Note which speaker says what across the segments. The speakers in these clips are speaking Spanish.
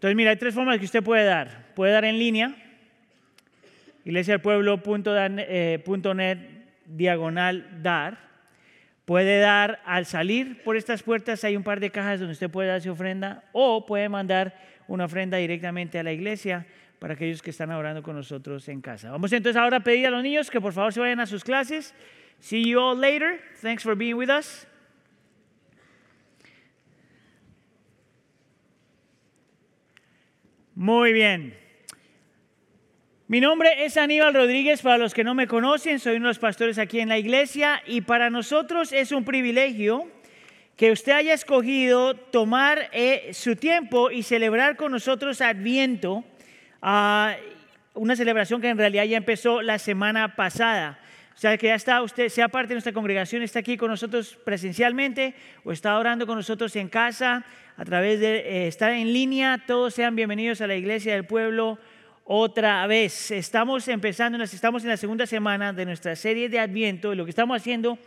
Speaker 1: Entonces, mira, hay tres formas que usted puede dar. Puede dar en línea, iglesiapueblo.net eh, diagonal dar. Puede dar al salir por estas puertas, hay un par de cajas donde usted puede dar su ofrenda o puede mandar una ofrenda directamente a la iglesia para aquellos que están orando con nosotros en casa. Vamos entonces ahora a pedir a los niños que por favor se vayan a sus clases. See you all later. Thanks for being with us. Muy bien. Mi nombre es Aníbal Rodríguez, para los que no me conocen, soy uno de los pastores aquí en la iglesia y para nosotros es un privilegio que usted haya escogido tomar eh, su tiempo y celebrar con nosotros Adviento, uh, una celebración que en realidad ya empezó la semana pasada. O sea, que ya está usted, sea parte de nuestra congregación, está aquí con nosotros presencialmente o está orando con nosotros en casa, a través de eh, estar en línea, todos sean bienvenidos a la iglesia del pueblo otra vez. Estamos empezando, estamos en la segunda semana de nuestra serie de Adviento y lo que estamos haciendo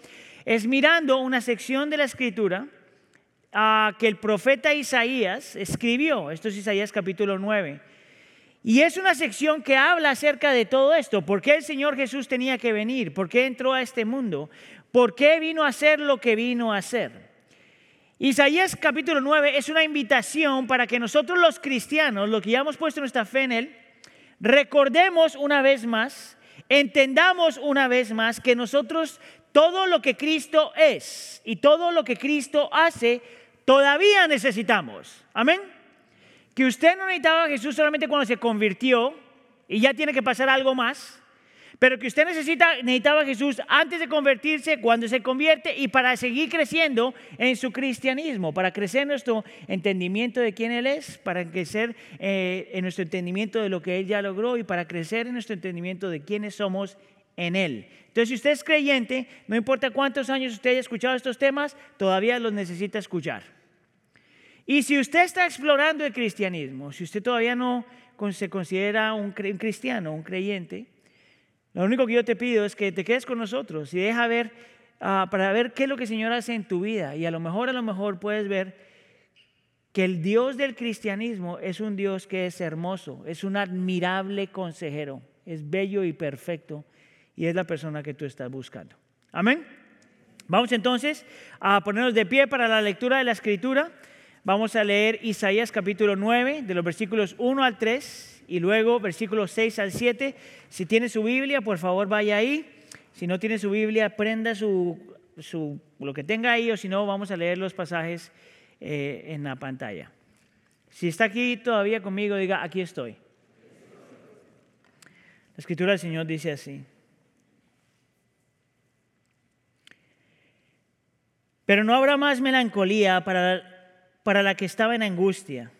Speaker 1: es mirando una sección de la escritura ah, que el profeta Isaías escribió. Esto es Isaías capítulo 9. Y es una sección que habla acerca de todo esto. ¿Por qué el Señor Jesús tenía que venir? ¿Por qué entró a este mundo? ¿Por qué vino a hacer lo que vino a hacer? Isaías capítulo 9 es una invitación para que nosotros los cristianos, los que ya hemos puesto nuestra fe en Él, recordemos una vez más, entendamos una vez más que nosotros todo lo que Cristo es y todo lo que Cristo hace, todavía necesitamos. Amén. Que usted no necesitaba a Jesús solamente cuando se convirtió y ya tiene que pasar algo más pero que usted necesita, necesitaba a Jesús antes de convertirse, cuando se convierte y para seguir creciendo en su cristianismo, para crecer nuestro entendimiento de quién Él es, para crecer eh, en nuestro entendimiento de lo que Él ya logró y para crecer en nuestro entendimiento de quiénes somos en Él. Entonces, si usted es creyente, no importa cuántos años usted haya escuchado estos temas, todavía los necesita escuchar. Y si usted está explorando el cristianismo, si usted todavía no se considera un cristiano, un creyente, lo único que yo te pido es que te quedes con nosotros y deja ver ah, para ver qué es lo que el Señor hace en tu vida. Y a lo mejor, a lo mejor puedes ver que el Dios del cristianismo es un Dios que es hermoso, es un admirable consejero, es bello y perfecto y es la persona que tú estás buscando. Amén. Vamos entonces a ponernos de pie para la lectura de la escritura. Vamos a leer Isaías capítulo 9, de los versículos 1 al 3 y luego versículos 6 al 7. Si tiene su Biblia, por favor vaya ahí. Si no tiene su Biblia, prenda su, lo que tenga ahí o si no, vamos a leer los pasajes eh, en la pantalla. Si está aquí todavía conmigo, diga, aquí estoy. La escritura del Señor dice así. Pero no habrá más melancolía para, para la que estaba en angustia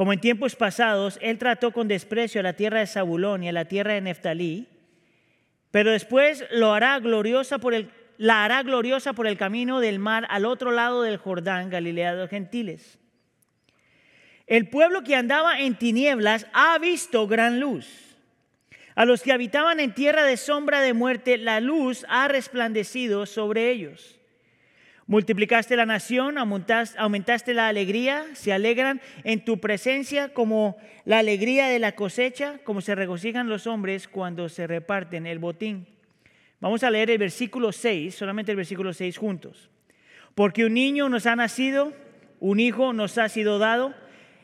Speaker 1: como en tiempos pasados, él trató con desprecio a la tierra de Zabulón y a la tierra de Neftalí, pero después lo hará gloriosa por el, la hará gloriosa por el camino del mar al otro lado del Jordán, Galilea de los gentiles. El pueblo que andaba en tinieblas ha visto gran luz. A los que habitaban en tierra de sombra de muerte, la luz ha resplandecido sobre ellos. Multiplicaste la nación, aumentaste la alegría, se alegran en tu presencia como la alegría de la cosecha, como se regocijan los hombres cuando se reparten el botín. Vamos a leer el versículo 6, solamente el versículo 6 juntos. Porque un niño nos ha nacido, un hijo nos ha sido dado,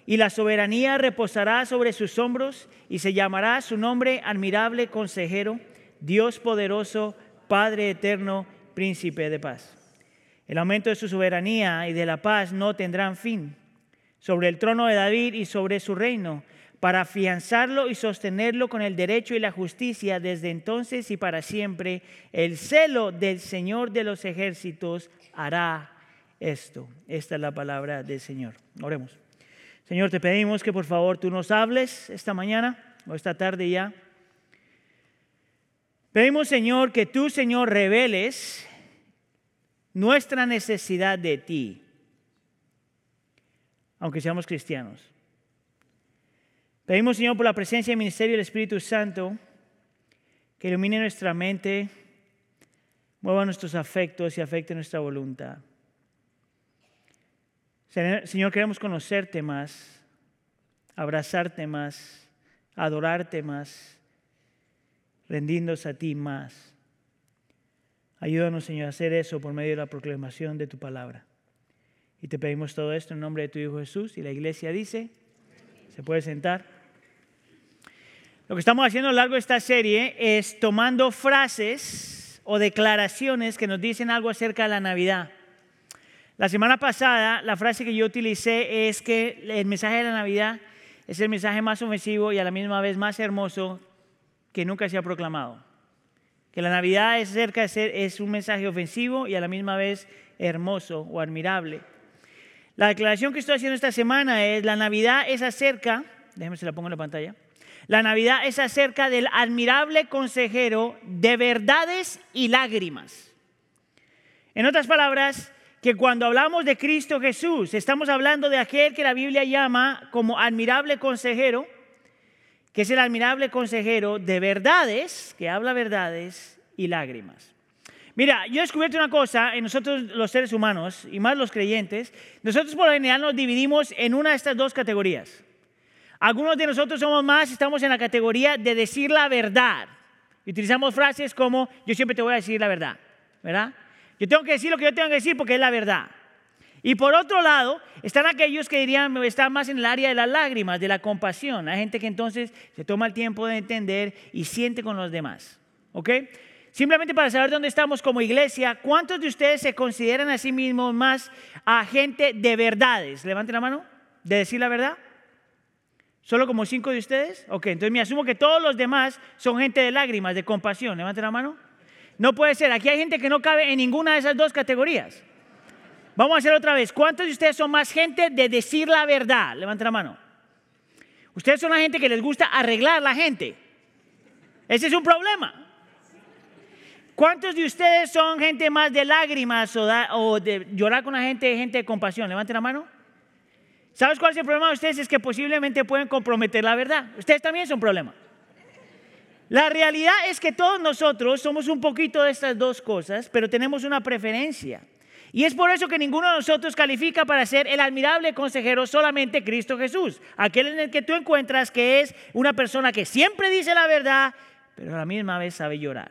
Speaker 1: y la soberanía reposará sobre sus hombros, y se llamará su nombre admirable consejero, Dios poderoso, Padre eterno, príncipe de paz. El aumento de su soberanía y de la paz no tendrán fin sobre el trono de David y sobre su reino, para afianzarlo y sostenerlo con el derecho y la justicia desde entonces y para siempre. El celo del Señor de los ejércitos hará esto. Esta es la palabra del Señor. Oremos. Señor, te pedimos que por favor tú nos hables esta mañana o esta tarde ya. Pedimos, Señor, que tú, Señor, reveles nuestra necesidad de ti, aunque seamos cristianos. Pedimos, Señor, por la presencia y ministerio del Espíritu Santo, que ilumine nuestra mente, mueva nuestros afectos y afecte nuestra voluntad. Señor, queremos conocerte más, abrazarte más, adorarte más, rendiéndose a ti más. Ayúdanos, Señor, a hacer eso por medio de la proclamación de tu palabra. Y te pedimos todo esto en nombre de tu Hijo Jesús. Y la iglesia dice, se puede sentar. Lo que estamos haciendo a lo largo de esta serie es tomando frases o declaraciones que nos dicen algo acerca de la Navidad. La semana pasada, la frase que yo utilicé es que el mensaje de la Navidad es el mensaje más ofensivo y a la misma vez más hermoso que nunca se ha proclamado. Que la Navidad es cerca de ser, es un mensaje ofensivo y a la misma vez hermoso o admirable. La declaración que estoy haciendo esta semana es, la Navidad es acerca, déjeme se la pongo en la pantalla, la Navidad es acerca del admirable consejero de verdades y lágrimas. En otras palabras, que cuando hablamos de Cristo Jesús, estamos hablando de aquel que la Biblia llama como admirable consejero, que es el admirable consejero de verdades, que habla verdades y lágrimas. Mira, yo he descubierto una cosa en nosotros los seres humanos, y más los creyentes, nosotros por lo general nos dividimos en una de estas dos categorías. Algunos de nosotros somos más, estamos en la categoría de decir la verdad. Y utilizamos frases como, yo siempre te voy a decir la verdad, ¿verdad? Yo tengo que decir lo que yo tengo que decir porque es la verdad. Y por otro lado, están aquellos que dirían, están más en el área de las lágrimas, de la compasión. Hay gente que entonces se toma el tiempo de entender y siente con los demás. ¿Ok? Simplemente para saber dónde estamos como iglesia, ¿cuántos de ustedes se consideran a sí mismos más a gente de verdades? Levanten la mano, de decir la verdad. ¿Solo como cinco de ustedes? Ok, entonces me asumo que todos los demás son gente de lágrimas, de compasión. Levanten la mano. No puede ser. Aquí hay gente que no cabe en ninguna de esas dos categorías. Vamos a hacer otra vez. ¿Cuántos de ustedes son más gente de decir la verdad? Levanten la mano. Ustedes son la gente que les gusta arreglar la gente. Ese es un problema. ¿Cuántos de ustedes son gente más de lágrimas o, de llorar con la gente, gente de compasión? Levanten la mano. ¿Sabes cuál es el problema de ustedes? Es que posiblemente pueden comprometer la verdad. Ustedes también son problema. La realidad es que todos nosotros somos un poquito de estas dos cosas, pero tenemos una preferencia. Y es por eso que ninguno de nosotros califica para ser el admirable consejero solamente Cristo Jesús, aquel en el que tú encuentras que es una persona que siempre dice la verdad, pero a la misma vez sabe llorar.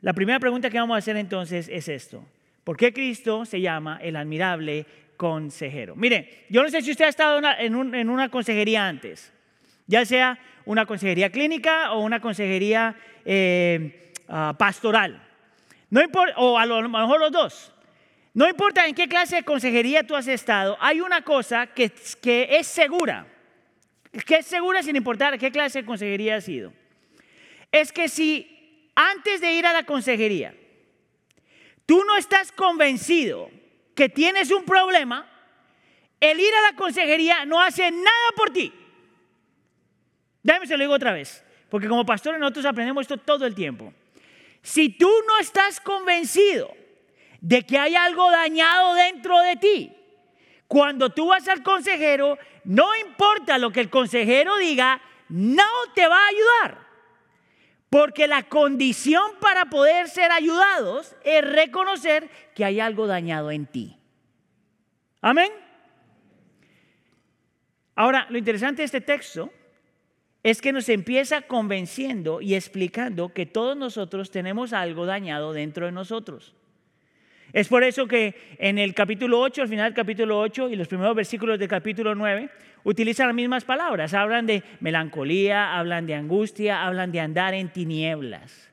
Speaker 1: La primera pregunta que vamos a hacer entonces es esto. ¿Por qué Cristo se llama el admirable consejero? Mire, yo no sé si usted ha estado en una, consejería antes, ya sea una consejería clínica o una consejería eh, ah, pastoral. No importa, o a lo mejor los dos. No importa en qué clase de consejería tú has estado, hay una cosa que, es segura, que es segura sin importar qué clase de consejería has sido. Es que si antes de ir a la consejería, tú no estás convencido que tienes un problema, el ir a la consejería no hace nada por ti. Déjame se lo digo otra vez, porque como pastores nosotros aprendemos esto todo el tiempo. Si tú no estás convencido de que hay algo dañado dentro de ti. Cuando tú vas al consejero, no importa lo que el consejero diga, no te va a ayudar. Porque la condición para poder ser ayudados es reconocer que hay algo dañado en ti. Amén. Ahora, lo interesante de este texto es que nos empieza convenciendo y explicando que todos nosotros tenemos algo dañado dentro de nosotros. Es por eso que en el capítulo 8, al final del capítulo 8 y los primeros versículos del capítulo 9, utilizan las mismas palabras. Hablan de melancolía, hablan de angustia, hablan de andar en tinieblas.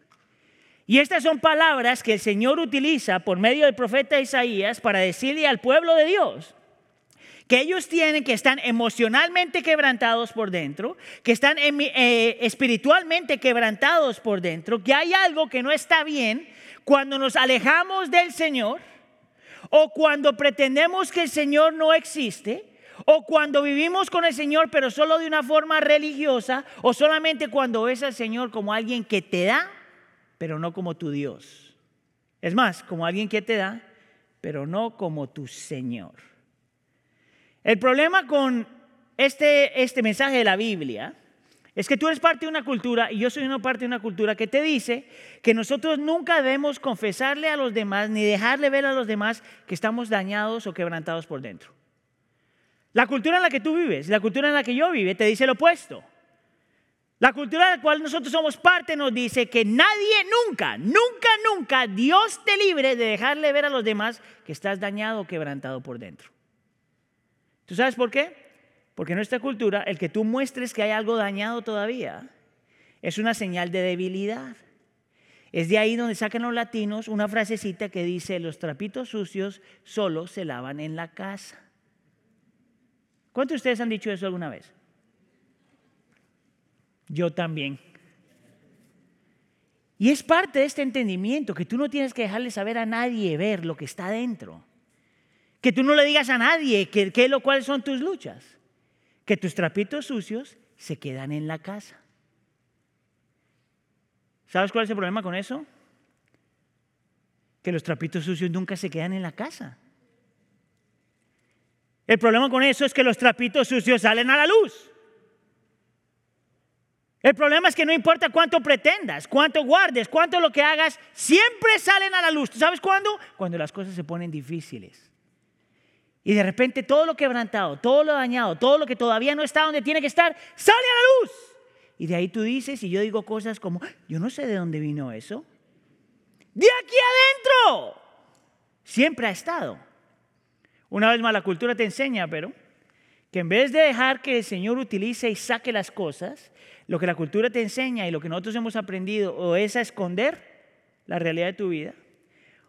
Speaker 1: Y estas son palabras que el Señor utiliza por medio del profeta Isaías para decirle al pueblo de Dios que ellos tienen, que están emocionalmente quebrantados por dentro, que están eh, espiritualmente quebrantados por dentro, que hay algo que no está bien cuando nos alejamos del Señor o cuando pretendemos que el Señor no existe o cuando vivimos con el Señor pero solo de una forma religiosa o solamente cuando ves al Señor como alguien que te da pero no como tu Dios. Es más, como alguien que te da pero no como tu Señor. El problema con este, este mensaje de la Biblia es que tú eres parte de una cultura y yo soy una parte de una cultura que te dice que nosotros nunca debemos confesarle a los demás ni dejarle ver a los demás que estamos dañados o quebrantados por dentro. La cultura en la que tú vives, la cultura en la que yo vive, te dice lo opuesto. La cultura de la cual nosotros somos parte nos dice que nadie nunca, nunca, nunca Dios te libre de dejarle ver a los demás que estás dañado o quebrantado por dentro. ¿Tú sabes por qué? Porque en nuestra cultura el que tú muestres que hay algo dañado todavía es una señal de debilidad. Es de ahí donde sacan los latinos una frasecita que dice, los trapitos sucios solo se lavan en la casa. ¿Cuántos de ustedes han dicho eso alguna vez? Yo también. Y es parte de este entendimiento que tú no tienes que dejarle saber a nadie ver lo que está dentro. Que tú no le digas a nadie qué que, lo son tus luchas. Que tus trapitos sucios se quedan en la casa. ¿Sabes cuál es el problema con eso? Que los trapitos sucios nunca se quedan en la casa. El problema con eso es que los trapitos sucios salen a la luz. El problema es que no importa cuánto pretendas, cuánto guardes, cuánto lo que hagas, siempre salen a la luz. sabes cuándo? Cuando las cosas se ponen difíciles. Y de repente todo lo quebrantado, todo lo dañado, todo lo que todavía no está donde tiene que estar, sale a la luz. Y de ahí tú dices, y yo digo cosas como, yo no sé de dónde vino eso. De aquí adentro. Siempre ha estado. Una vez más, la cultura te enseña, pero que en vez de dejar que el Señor utilice y saque las cosas, lo que la cultura te enseña y lo que nosotros hemos aprendido o es a esconder la realidad de tu vida,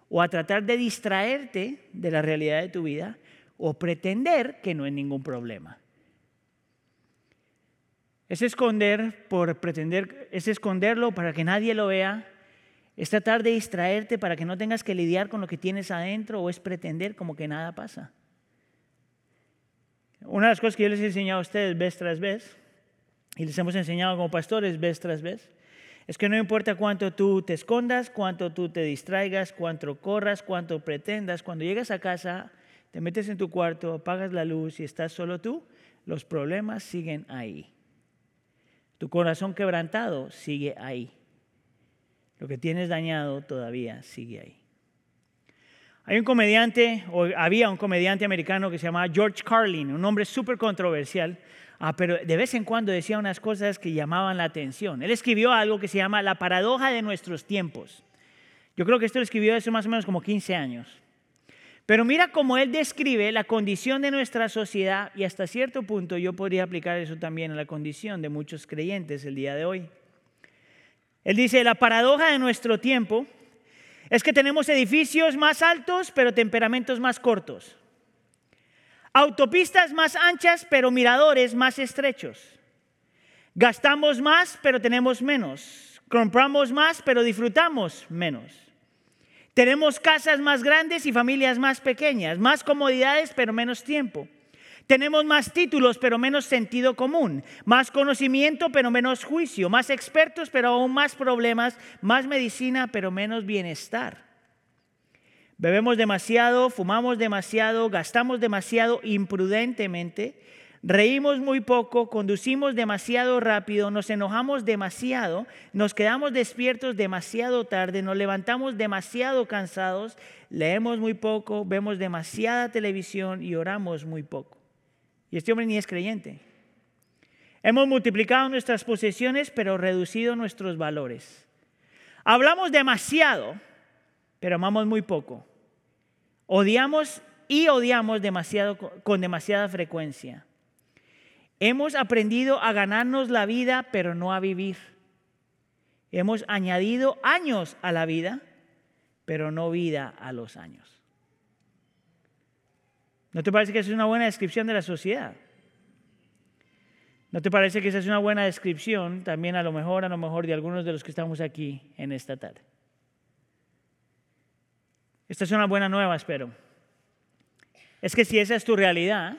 Speaker 1: o a tratar de distraerte de la realidad de tu vida, o pretender que no hay ningún problema. Es esconder por pretender, es esconderlo para que nadie lo vea. Es tratar de distraerte para que no tengas que lidiar con lo que tienes adentro o es pretender como que nada pasa. Una de las cosas que yo les he enseñado a ustedes vez tras vez, y les hemos enseñado como pastores vez tras vez, es que no importa cuánto tú te escondas, cuánto tú te distraigas, cuánto corras, cuánto pretendas, cuando llegas a casa, te metes en tu cuarto, apagas la luz y estás solo tú, los problemas siguen ahí. Tu corazón quebrantado sigue ahí. Lo que tienes dañado todavía sigue ahí. Hay un comediante, o había un comediante americano que se llamaba George Carlin, un hombre súper controversial, ah, pero de vez en cuando decía unas cosas que llamaban la atención. Él escribió algo que se llama La paradoja de nuestros tiempos. Yo creo que esto lo escribió hace más o menos como 15 años. Pero mira cómo él describe la condición de nuestra sociedad y hasta cierto punto yo podría aplicar eso también a la condición de muchos creyentes el día de hoy. Él dice, la paradoja de nuestro tiempo es que tenemos edificios más altos pero temperamentos más cortos. Autopistas más anchas pero miradores más estrechos. Gastamos más pero tenemos menos. Compramos más pero disfrutamos menos. Tenemos casas más grandes y familias más pequeñas, más comodidades pero menos tiempo. Tenemos más títulos pero menos sentido común, más conocimiento pero menos juicio, más expertos pero aún más problemas, más medicina pero menos bienestar. Bebemos demasiado, fumamos demasiado, gastamos demasiado imprudentemente Reímos muy poco, conducimos demasiado rápido, nos enojamos demasiado, nos quedamos despiertos demasiado tarde, nos levantamos demasiado cansados, leemos muy poco, vemos demasiada televisión y oramos muy poco. Y este hombre ni es creyente. Hemos multiplicado nuestras posesiones, pero reducido nuestros valores. Hablamos demasiado, pero amamos muy poco. Odiamos y odiamos demasiado, con demasiada frecuencia. Hemos aprendido a ganarnos la vida, pero no a vivir. Hemos añadido años a la vida, pero no vida a los años. ¿No te parece que esa es una buena descripción de la sociedad? ¿No te parece que esa es una buena descripción también a lo mejor, a lo mejor de algunos de los que estamos aquí en esta tarde? Esta es una buena nueva, espero. Es que si esa es tu realidad,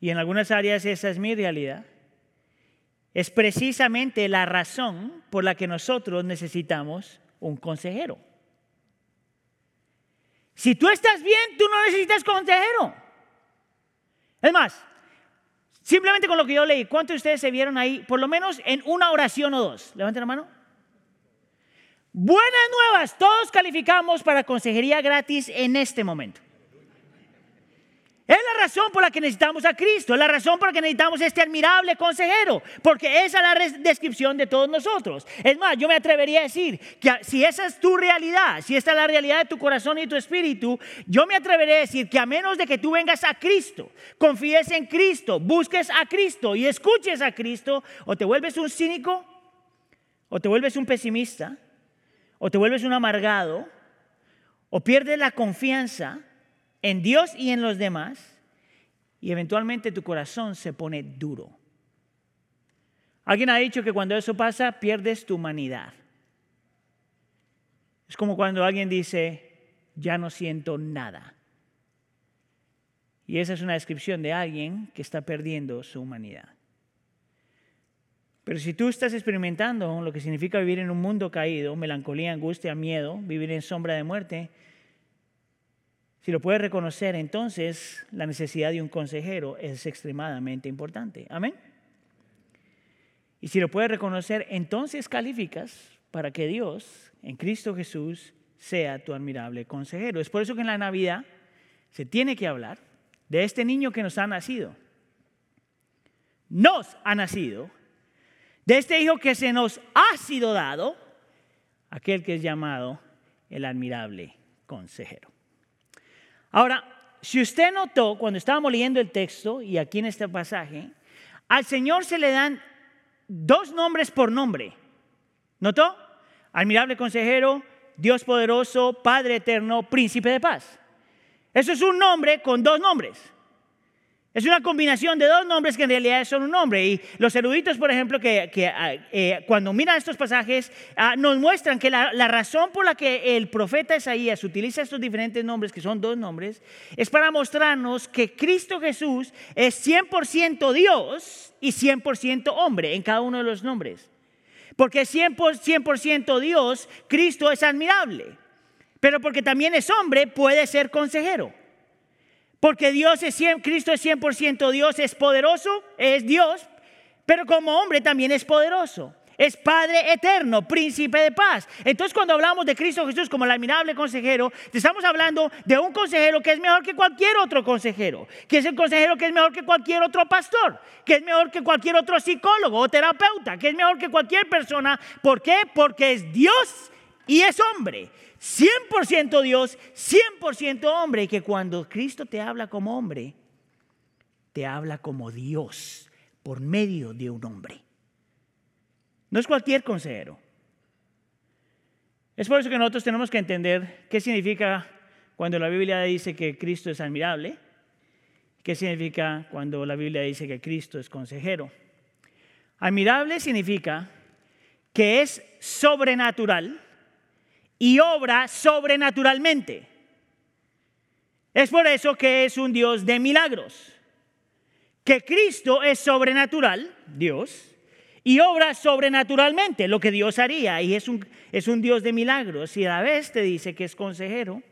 Speaker 1: y en algunas áreas esa es mi realidad, es precisamente la razón por la que nosotros necesitamos un consejero. Si tú estás bien, tú no necesitas consejero. Es más, simplemente con lo que yo leí, ¿cuántos de ustedes se vieron ahí, por lo menos en una oración o dos? Levanten la mano. Buenas nuevas, todos calificamos para consejería gratis en este momento. Es la razón por la que necesitamos a Cristo, es la razón por la que necesitamos este admirable consejero, porque esa es la descripción de todos nosotros. Es más, yo me atrevería a decir que si esa es tu realidad, si esta es la realidad de tu corazón y tu espíritu, yo me atrevería a decir que a menos de que tú vengas a Cristo, confíes en Cristo, busques a Cristo y escuches a Cristo, o te vuelves un cínico, o te vuelves un pesimista, o te vuelves un amargado, o pierdes la confianza en Dios y en los demás, y eventualmente tu corazón se pone duro. Alguien ha dicho que cuando eso pasa pierdes tu humanidad. Es como cuando alguien dice, ya no siento nada. Y esa es una descripción de alguien que está perdiendo su humanidad. Pero si tú estás experimentando lo que significa vivir en un mundo caído, melancolía, angustia, miedo, vivir en sombra de muerte, si lo puedes reconocer, entonces la necesidad de un consejero es extremadamente importante. Amén. Y si lo puedes reconocer, entonces calificas para que Dios, en Cristo Jesús, sea tu admirable consejero. Es por eso que en la Navidad se tiene que hablar de este niño que nos ha nacido. Nos ha nacido. De este hijo que se nos ha sido dado, aquel que es llamado el admirable consejero. Ahora, si usted notó cuando estábamos leyendo el texto y aquí en este pasaje, al Señor se le dan dos nombres por nombre. ¿Notó? Admirable consejero, Dios poderoso, Padre eterno, príncipe de paz. Eso es un nombre con dos nombres. Es una combinación de dos nombres que en realidad son un nombre. Y los eruditos, por ejemplo, que, ah, eh, cuando miran estos pasajes, ah, nos muestran que la, la, razón por la que el profeta Isaías utiliza estos diferentes nombres, que son dos nombres, es para mostrarnos que Cristo Jesús es 100% Dios y 100% hombre en cada uno de los nombres. Porque 100%, Dios, Cristo es admirable. Pero porque también es hombre, puede ser consejero. Porque Dios es 100, Cristo es 100% Dios, es poderoso, es Dios, pero como hombre también es poderoso. Es Padre eterno, príncipe de paz. Entonces cuando hablamos de Cristo Jesús como el admirable consejero, estamos hablando de un consejero que es mejor que cualquier otro consejero, que es el consejero que es mejor que cualquier otro pastor, que es mejor que cualquier otro psicólogo o terapeuta, que es mejor que cualquier persona. ¿Por qué? Porque es Dios y es hombre. 100% Dios, 100% hombre, y que cuando Cristo te habla como hombre, te habla como Dios por medio de un hombre. No es cualquier consejero. Es por eso que nosotros tenemos que entender qué significa cuando la Biblia dice que Cristo es admirable, qué significa cuando la Biblia dice que Cristo es consejero. Admirable significa que es sobrenatural, y obra sobrenaturalmente. Es por eso que es un Dios de milagros. Que Cristo es sobrenatural, Dios, y obra sobrenaturalmente lo que Dios haría. Y es un, es un Dios de milagros. Y a la vez te dice que es consejero,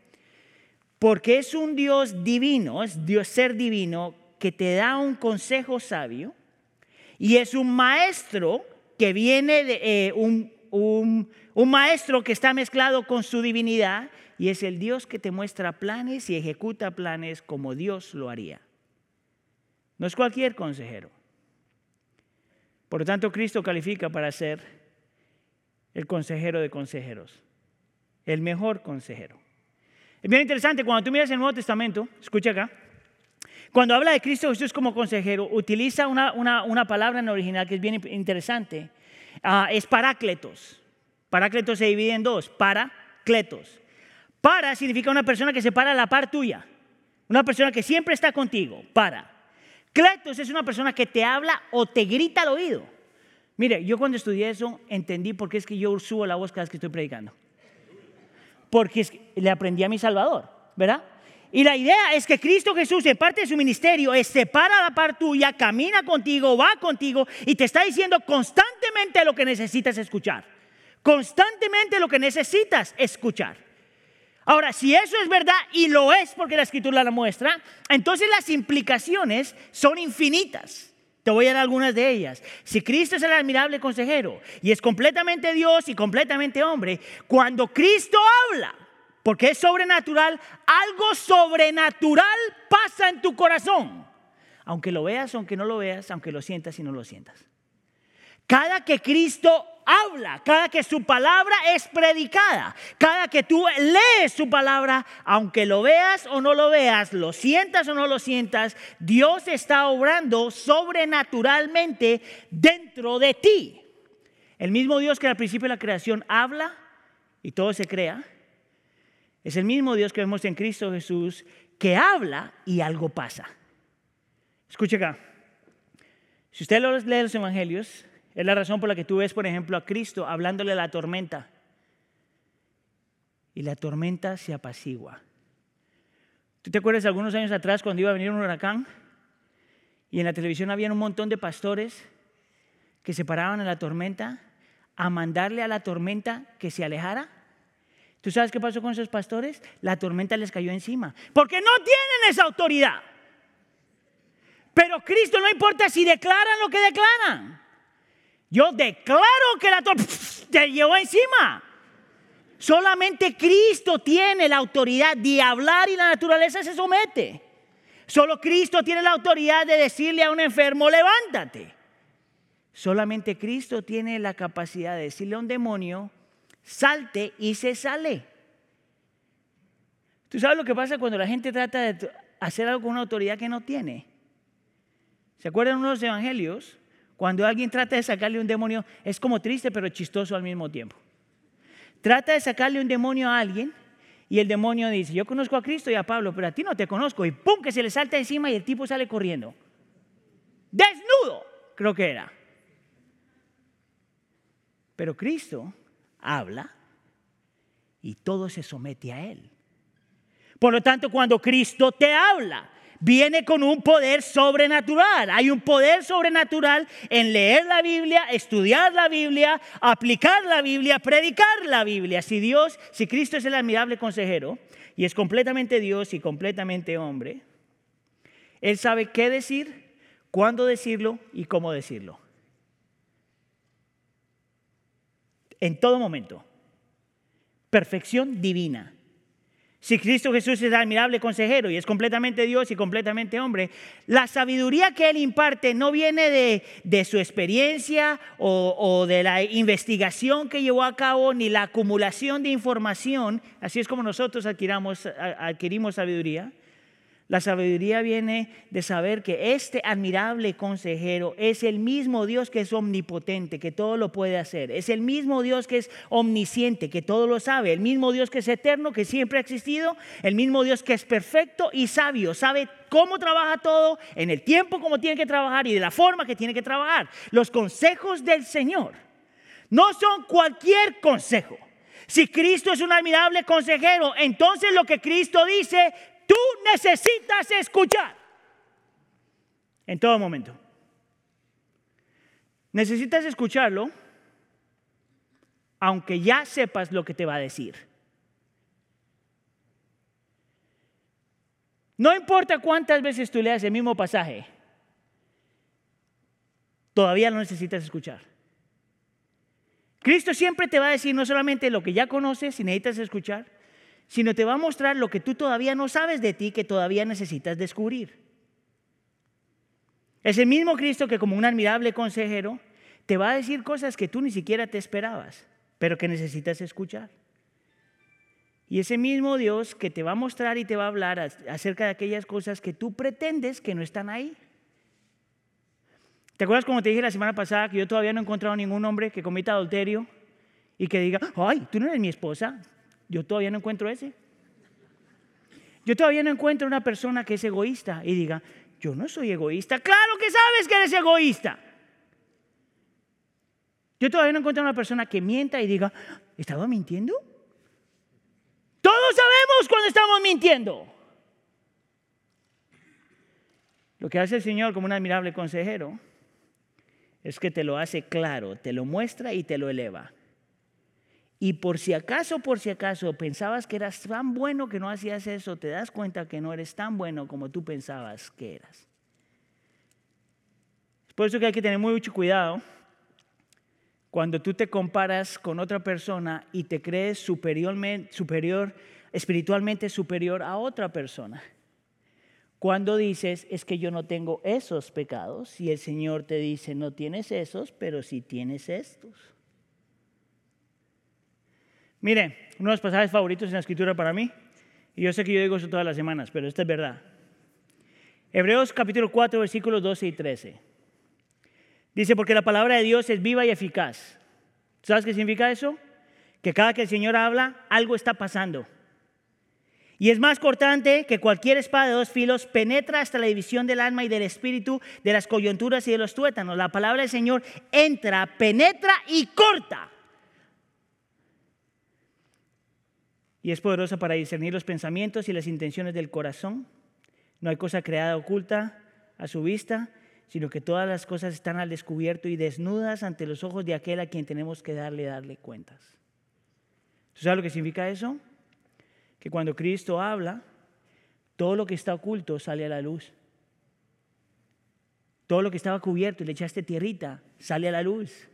Speaker 1: porque es un Dios divino, es Dios ser divino, que te da un consejo sabio. Y es un maestro que viene de eh, un, un, maestro que está mezclado con su divinidad y es el Dios que te muestra planes y ejecuta planes como Dios lo haría. No es cualquier consejero. Por lo tanto, Cristo califica para ser el consejero de consejeros, el mejor consejero. Es bien interesante, cuando tú miras el Nuevo Testamento, escucha acá, cuando habla de Cristo Jesús como consejero, utiliza una, una palabra en original que es bien interesante Ah, es parácletos. Parácletos se divide en dos, paracletos. Para significa una persona que se para a la par tuya, una persona que siempre está contigo, para. Cletos es una persona que te habla o te grita al oído. Mire, yo cuando estudié eso entendí por qué es que yo subo la voz cada vez que estoy predicando. Porque le aprendí a mi Salvador, ¿verdad? Y la idea es que Cristo Jesús, en parte de su ministerio, es separa la par tuya, camina contigo, va contigo y te está diciendo constantemente lo que necesitas escuchar. Constantemente lo que necesitas escuchar. Ahora, si eso es verdad y lo es porque la escritura la muestra, entonces las implicaciones son infinitas. Te voy a dar algunas de ellas. Si Cristo es el admirable consejero y es completamente Dios y completamente hombre, cuando Cristo habla, porque es sobrenatural, algo sobrenatural pasa en tu corazón. Aunque lo veas, aunque no lo veas, aunque lo sientas y no lo sientas. Cada que Cristo habla, cada que su palabra es predicada, cada que tú lees su palabra, aunque lo veas o no lo veas, lo sientas o no lo sientas, Dios está obrando sobrenaturalmente dentro de ti. El mismo Dios que al principio de la creación habla y todo se crea, es el mismo Dios que vemos en Cristo Jesús que habla y algo pasa. Escuche acá. Si usted lee los evangelios, es la razón por la que tú ves, por ejemplo, a Cristo hablándole a la tormenta. Y la tormenta se apacigua. ¿Tú te acuerdas algunos años atrás cuando iba a venir un huracán? Y en la televisión había un montón de pastores que se paraban en la tormenta a mandarle a la tormenta que se alejara. ¿Tú sabes qué pasó con esos pastores? La tormenta les cayó encima. Porque no tienen esa autoridad. Pero Cristo no importa si declaran lo que declaran. Yo declaro que la te llevó encima. Solamente Cristo tiene la autoridad de hablar y la naturaleza se somete. Solo Cristo tiene la autoridad de decirle a un enfermo, levántate. Solamente Cristo tiene la capacidad de decirle a un demonio, salte y se sale. ¿Tú sabes lo que pasa cuando la gente trata de hacer algo con una autoridad que no tiene? ¿Se acuerdan unos evangelios? Cuando alguien trata de sacarle un demonio, es como triste pero chistoso al mismo tiempo. Trata de sacarle un demonio a alguien y el demonio dice, yo conozco a Cristo y a Pablo, pero a ti no te conozco. Y ¡pum! que se le salta encima y el tipo sale corriendo. Desnudo, creo que era. Pero Cristo habla y todo se somete a Él. Por lo tanto, cuando Cristo te habla, viene con un poder sobrenatural. Hay un poder sobrenatural en leer la Biblia, estudiar la Biblia, aplicar la Biblia, predicar la Biblia. Si Dios, si Cristo es el admirable consejero y es completamente Dios y completamente hombre, Él sabe qué decir, cuándo decirlo y cómo decirlo. En todo momento. Perfección divina. Si Cristo Jesús es admirable consejero y es completamente Dios y completamente hombre, la sabiduría que Él imparte no viene de, su experiencia o, o, de la investigación que llevó a cabo, ni la acumulación de información, así es como nosotros adquirimos, adquirimos sabiduría, la sabiduría viene de saber que este admirable consejero es el mismo Dios que es omnipotente, que todo lo puede hacer. Es el mismo Dios que es omnisciente, que todo lo sabe. El mismo Dios que es eterno, que siempre ha existido. El mismo Dios que es perfecto y sabio. Sabe cómo trabaja todo, en el tiempo como tiene que trabajar y de la forma que tiene que trabajar. Los consejos del Señor no son cualquier consejo. Si Cristo es un admirable consejero, entonces lo que Cristo dice tú necesitas escuchar en todo momento. Necesitas escucharlo aunque ya sepas lo que te va a decir. No importa cuántas veces tú leas el mismo pasaje, todavía lo necesitas escuchar. Cristo siempre te va a decir no solamente lo que ya conoces y necesitas escuchar, sino te va a mostrar lo que tú todavía no sabes de ti, que todavía necesitas descubrir. Es el mismo Cristo que como un admirable consejero te va a decir cosas que tú ni siquiera te esperabas, pero que necesitas escuchar. Y ese mismo Dios que te va a mostrar y te va a hablar acerca de aquellas cosas que tú pretendes que no están ahí. ¿Te acuerdas como te dije la semana pasada que yo todavía no he encontrado ningún hombre que cometa adulterio y que diga, ay, tú no eres mi esposa? Yo todavía no encuentro ese. Yo todavía no encuentro una persona que es egoísta y diga, yo no soy egoísta. Claro que sabes que eres egoísta. Yo todavía no encuentro una persona que mienta y diga, ¿estaba mintiendo? Todos sabemos cuando estamos mintiendo. Lo que hace el Señor como un admirable consejero es que te lo hace claro, te lo muestra y te lo eleva. Y por si acaso, por si acaso pensabas que eras tan bueno que no hacías eso, te das cuenta que no eres tan bueno como tú pensabas que eras. Es por eso que hay que tener mucho cuidado cuando tú te comparas con otra persona y te crees superior, espiritualmente superior a otra persona. cuando dices, es que yo no tengo esos pecados, y el Señor te dice, no tienes esos, pero sí tienes estos. Mire, uno de los pasajes favoritos en la escritura para mí, y yo sé que yo digo eso todas las semanas, pero esta es verdad. Hebreos capítulo 4, versículos 12 y 13. Dice, porque la palabra de Dios es viva y eficaz. ¿Sabes qué significa eso? Que cada que el Señor habla, algo está pasando. Y es más cortante que cualquier espada de dos filos, penetra hasta la división del alma y del espíritu, de las coyunturas y de los tuétanos. La palabra del Señor entra, penetra y corta. Y es poderosa para discernir los pensamientos y las intenciones del corazón. No hay cosa creada oculta a su vista, sino que todas las cosas están al descubierto y desnudas ante los ojos de aquel a quien tenemos que darle, darle cuentas. ¿Tú sabes lo que significa eso? que cuando Cristo habla, todo lo que está oculto sale a la luz. Todo lo que estaba cubierto y le echaste tierrita sale a la luz.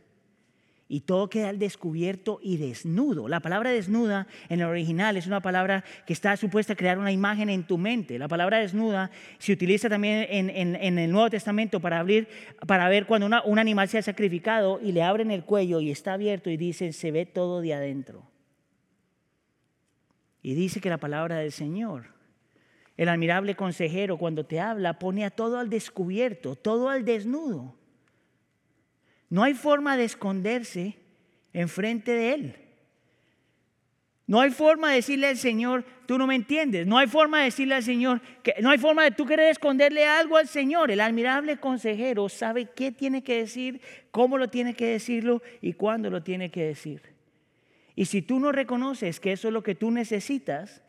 Speaker 1: Y todo queda al descubierto y desnudo. La palabra desnuda en el original es una palabra que está supuesta a crear una imagen en tu mente. La palabra desnuda se utiliza también en, el Nuevo Testamento para, abrir, para ver cuando un animal se ha sacrificado y le abren el cuello y está abierto y dicen se ve todo de adentro. Y dice que la palabra del Señor, el admirable consejero, cuando te habla, pone a todo al descubierto, todo al desnudo. No hay forma de esconderse enfrente de Él. No hay forma de decirle al Señor, tú no me entiendes. No hay forma de decirle al Señor, que, no hay forma de tú querer esconderle algo al Señor. El admirable consejero sabe qué tiene que decir, cómo lo tiene que decirlo y cuándo lo tiene que decir. Y si tú no reconoces que eso es lo que tú necesitas,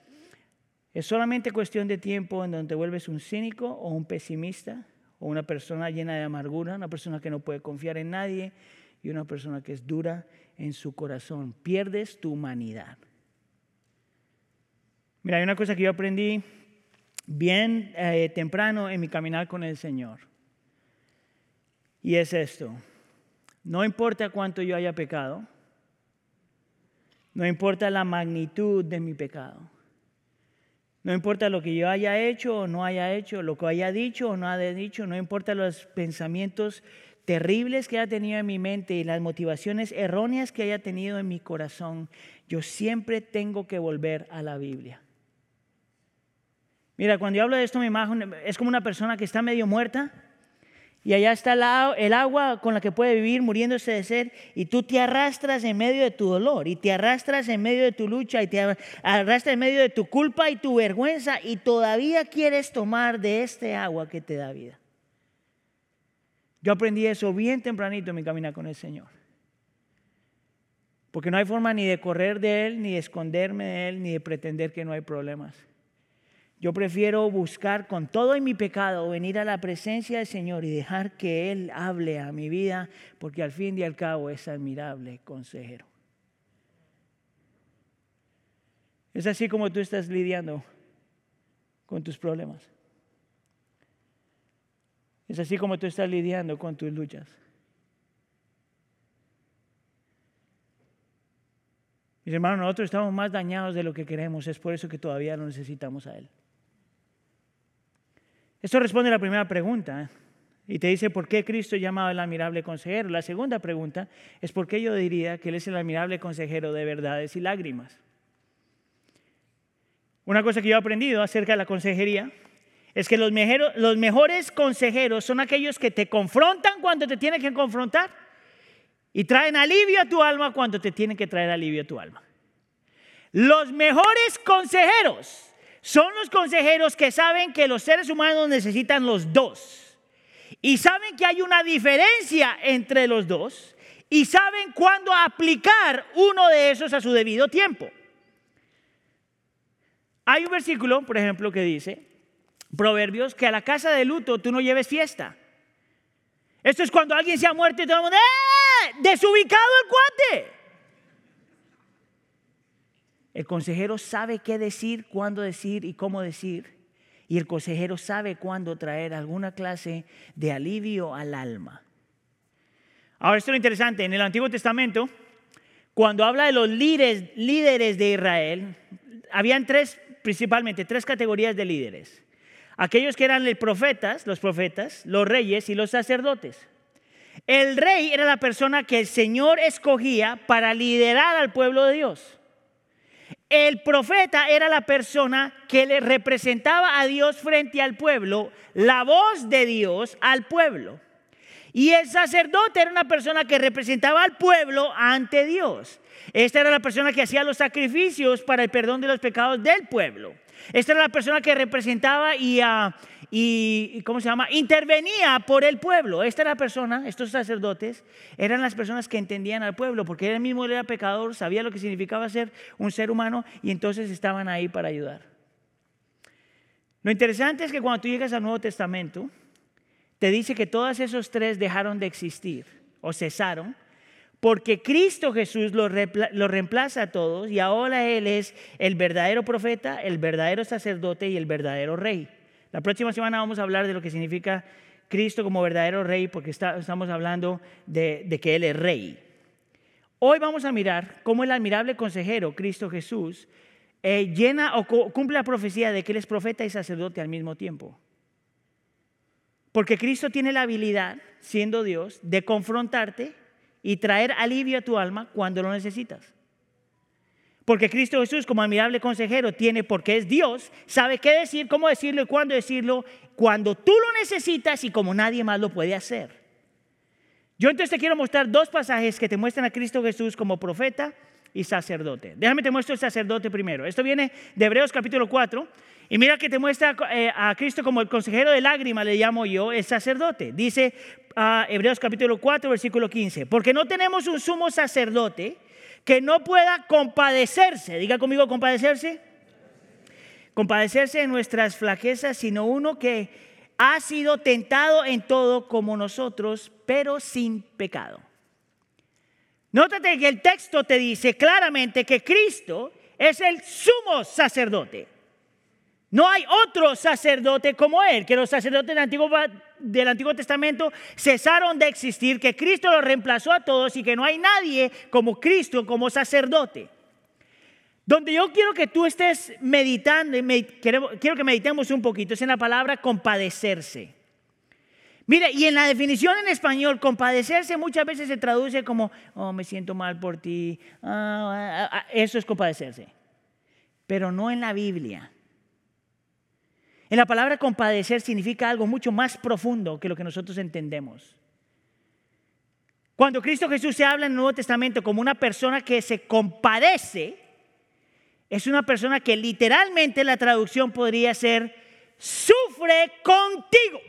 Speaker 1: es solamente cuestión de tiempo en donde te vuelves un cínico o un pesimista o una persona llena de amargura, una persona que no puede confiar en nadie y una persona que es dura en su corazón. Pierdes tu humanidad. Mira, hay una cosa que yo aprendí bien eh, temprano en mi caminar con el Señor. Y es esto. No importa cuánto yo haya pecado, no importa la magnitud de mi pecado. No importa lo que yo haya hecho o no haya hecho, lo que haya dicho o no haya dicho, no importa los pensamientos terribles que haya tenido en mi mente y las motivaciones erróneas que haya tenido en mi corazón, yo siempre tengo que volver a la Biblia. Mira, cuando yo hablo de esto me imagino, es como una persona que está medio muerta y allá está el agua con la que puede vivir muriéndose de sed. Y tú te arrastras en medio de tu dolor. Y te arrastras en medio de tu lucha. Y te arrastras en medio de tu culpa y tu vergüenza. Y todavía quieres tomar de este agua que te da vida. Yo aprendí eso bien tempranito en mi camino con el Señor. Porque no hay forma ni de correr de Él, ni de esconderme de Él, ni de pretender que no hay problemas. Yo prefiero buscar con todo en mi pecado, venir a la presencia del Señor y dejar que Él hable a mi vida, porque al fin y al cabo es admirable consejero. Es así como tú estás lidiando con tus problemas. Es así como tú estás lidiando con tus luchas. Mis hermanos, nosotros estamos más dañados de lo que queremos, es por eso que todavía no necesitamos a Él. Esto responde a la primera pregunta ¿eh? y te dice por qué Cristo llamado el admirable consejero. La segunda pregunta es por qué yo diría que Él es el admirable consejero de verdades y lágrimas. Una cosa que yo he aprendido acerca de la consejería es que los, los mejores consejeros son aquellos que te confrontan cuando te tienen que confrontar y traen alivio a tu alma cuando te tienen que traer alivio a tu alma. Los mejores consejeros son los consejeros que saben que los seres humanos necesitan los dos. Y saben que hay una diferencia entre los dos. Y saben cuándo aplicar uno de esos a su debido tiempo. Hay un versículo, por ejemplo, que dice, Proverbios, que a la casa de luto tú no lleves fiesta. Esto es cuando alguien se ha muerto y todo el mundo, ¡eh! Desubicado el cuate. El consejero sabe qué decir, cuándo decir y cómo decir. Y el consejero sabe cuándo traer alguna clase de alivio al alma. Ahora, esto es lo interesante. En el Antiguo Testamento, cuando habla de los líderes, líderes de Israel, habían tres, principalmente tres categorías de líderes. aquellos que eran los profetas, los profetas, los reyes y los sacerdotes. El rey era la persona que el Señor escogía para liderar al pueblo de Dios. El profeta era la persona que le representaba a Dios frente al pueblo, la voz de Dios al pueblo. Y el sacerdote era una persona que representaba al pueblo ante Dios. Esta era la persona que hacía los sacrificios para el perdón de los pecados del pueblo. Esta era la persona que representaba y, uh, y, ¿cómo se llama? Intervenía por el pueblo. Esta era la persona, estos sacerdotes, eran las personas que entendían al pueblo, porque él mismo era pecador, sabía lo que significaba ser un ser humano y entonces estaban ahí para ayudar. Lo interesante es que cuando tú llegas al Nuevo Testamento, te dice que todos esos tres dejaron de existir o cesaron porque Cristo Jesús lo, reemplaza a todos y ahora Él es el verdadero profeta, el verdadero sacerdote y el verdadero rey. La próxima semana vamos a hablar de lo que significa Cristo como verdadero rey, porque estamos hablando de, que Él es rey. Hoy vamos a mirar cómo el admirable consejero, Cristo Jesús, eh, llena o cumple la profecía de que Él es profeta y sacerdote al mismo tiempo. Porque Cristo tiene la habilidad, siendo Dios, de confrontarte y traer alivio a tu alma cuando lo necesitas. Porque Cristo Jesús, como admirable consejero, tiene, porque es Dios, sabe qué decir, cómo decirlo y cuándo decirlo, cuando tú lo necesitas y como nadie más lo puede hacer. Yo entonces te quiero mostrar dos pasajes que te muestran a Cristo Jesús como profeta y sacerdote. Déjame te muestro el sacerdote primero. Esto viene de Hebreos capítulo 4. Y mira que te muestra eh, a Cristo como el consejero de lágrimas, le llamo yo, el sacerdote. Dice uh, Hebreos capítulo 4, versículo 15. Porque no tenemos un sumo sacerdote que no pueda compadecerse. Diga conmigo, compadecerse. Compadecerse de nuestras flaquezas, sino uno que ha sido tentado en todo como nosotros, pero sin pecado. Nótate que el texto te dice claramente que Cristo es el sumo sacerdote. No hay otro sacerdote como Él, que los sacerdotes del Antiguo, Testamento cesaron de existir, que Cristo los reemplazó a todos y que no hay nadie como Cristo como sacerdote. Donde yo quiero que tú estés meditando, quiero, quiero que meditemos un poquito, es en la palabra compadecerse. Mire, y en la definición en español, compadecerse muchas veces se traduce como, oh, me siento mal por ti. Ah, ah, ah, eso es compadecerse. Pero no en la Biblia. En la palabra compadecer significa algo mucho más profundo que lo que nosotros entendemos. Cuando Cristo Jesús se habla en el Nuevo Testamento como una persona que se compadece, es una persona que literalmente la traducción podría ser sufre contigo.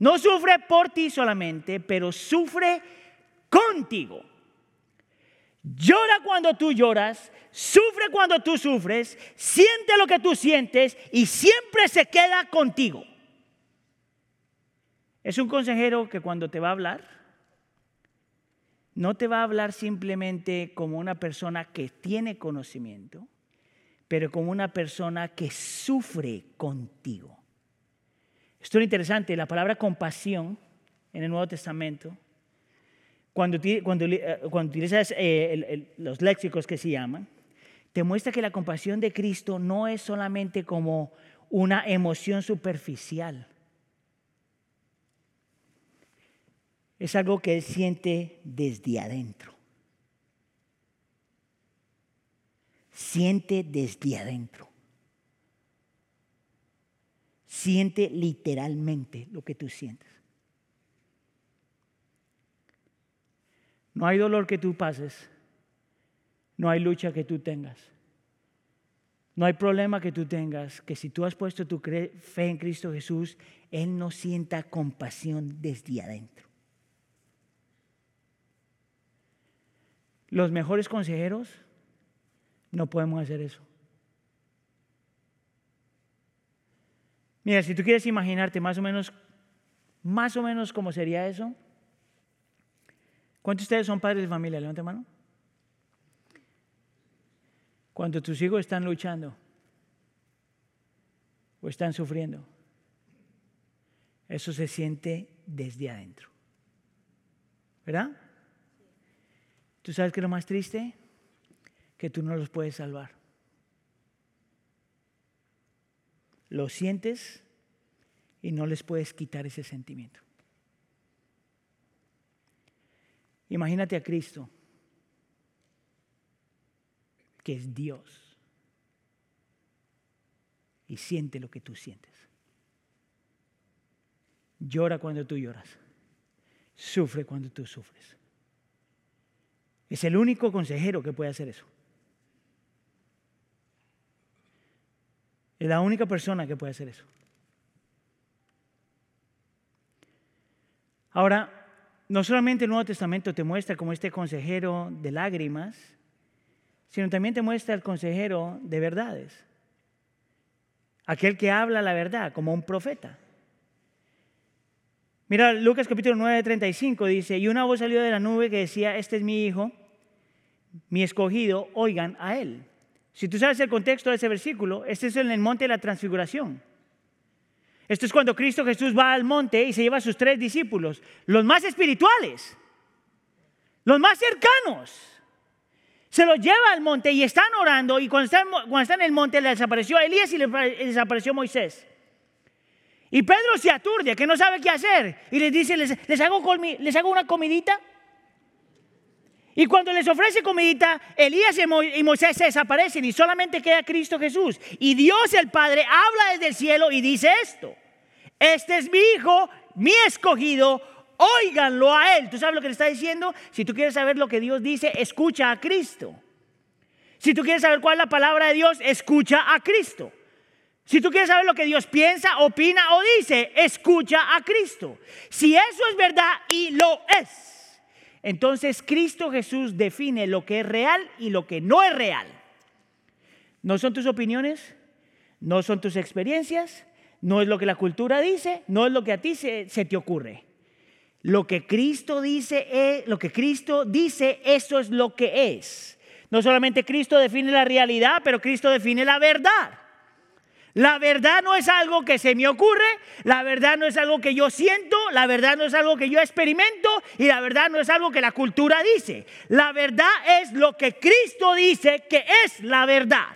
Speaker 1: No sufre por ti solamente, pero sufre contigo. Llora cuando tú lloras, sufre cuando tú sufres, siente lo que tú sientes y siempre se queda contigo. Es un consejero que cuando te va a hablar, no te va a hablar simplemente como una persona que tiene conocimiento, pero como una persona que sufre contigo. Esto es interesante, la palabra compasión en el Nuevo Testamento cuando, cuando, eh, cuando utilizas eh, los léxicos que se llaman, te muestra que la compasión de Cristo no es solamente como una emoción superficial. Es algo que Él siente desde adentro. Siente desde adentro. Siente literalmente lo que tú sientes. No hay dolor que tú pases. No hay lucha que tú tengas. No hay problema que tú tengas que si tú has puesto tu fe en Cristo Jesús, Él no sienta compasión desde adentro. Los mejores consejeros no podemos hacer eso. Mira, si tú quieres imaginarte más o menos, más o menos cómo sería eso, ¿Cuántos de ustedes son padres de familia? Levante mano. Cuando tus hijos están luchando o están sufriendo, eso se siente desde adentro. ¿Verdad? ¿Tú sabes qué es lo más triste? Que tú no los puedes salvar. lo sientes y no les puedes quitar ese sentimiento. Imagínate a Cristo, que es Dios, y siente lo que tú sientes. Llora cuando tú lloras, sufre cuando tú sufres. Es el único consejero que puede hacer eso. Es la única persona que puede hacer eso. Ahora, no solamente el Nuevo Testamento te muestra como este consejero de lágrimas, sino también te muestra el consejero de verdades. Aquel que habla la verdad como un profeta. Mira, Lucas capítulo 9, 35 dice, y una voz salió de la nube que decía, este es mi hijo, mi escogido, oigan a él. Si tú sabes el contexto de ese versículo, este es en el monte de la transfiguración. Esto es cuando Cristo Jesús va al monte y se lleva a sus tres discípulos, los más espirituales, los más cercanos. Se los lleva al monte y están orando y cuando están, cuando en el monte les apareció Elías y les desapareció Moisés. Y Pedro se aturde, que no sabe qué hacer, y les dice, les, hago, les hago una comidita. Y cuando les ofrece comidita, Elías y Moisés se desaparecen y solamente queda Cristo Jesús. Y Dios el Padre habla desde el cielo y dice esto. Este es mi hijo, mi escogido, óiganlo a él. ¿Tú sabes lo que le está diciendo? Si tú quieres saber lo que Dios dice, escucha a Cristo. Si tú quieres saber cuál es la palabra de Dios, escucha a Cristo. Si tú quieres saber lo que Dios piensa, opina o dice, escucha a Cristo. Si eso es verdad y lo es entonces Cristo Jesús define lo que es real y lo que no es real. No son tus opiniones, no son tus experiencias, no es lo que la cultura dice, no es lo que a ti se, te ocurre. Lo que Cristo dice es, lo que Cristo dice, eso es lo que es. No solamente Cristo define la realidad, pero Cristo define la verdad. La verdad no es algo que se me ocurre, la verdad no es algo que yo siento, la verdad no es algo que yo experimento y la verdad no es algo que la cultura dice. La verdad es lo que Cristo dice que es la verdad.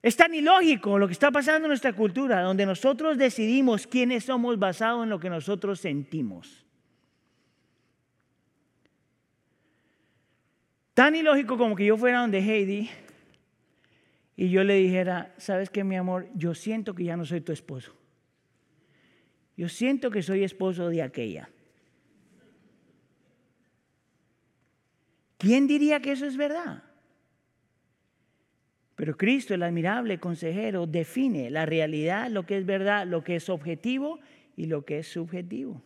Speaker 1: Es tan ilógico lo que está pasando en nuestra cultura, donde nosotros decidimos quiénes somos basado en lo que nosotros sentimos. Tan ilógico como que yo fuera donde Heidi y yo le dijera, ¿sabes qué, mi amor? Yo siento que ya no soy tu esposo. Yo siento que soy esposo de aquella. ¿Quién diría que eso es verdad? Pero Cristo, el admirable consejero, define la realidad, lo que es verdad, lo que es objetivo y lo que es subjetivo.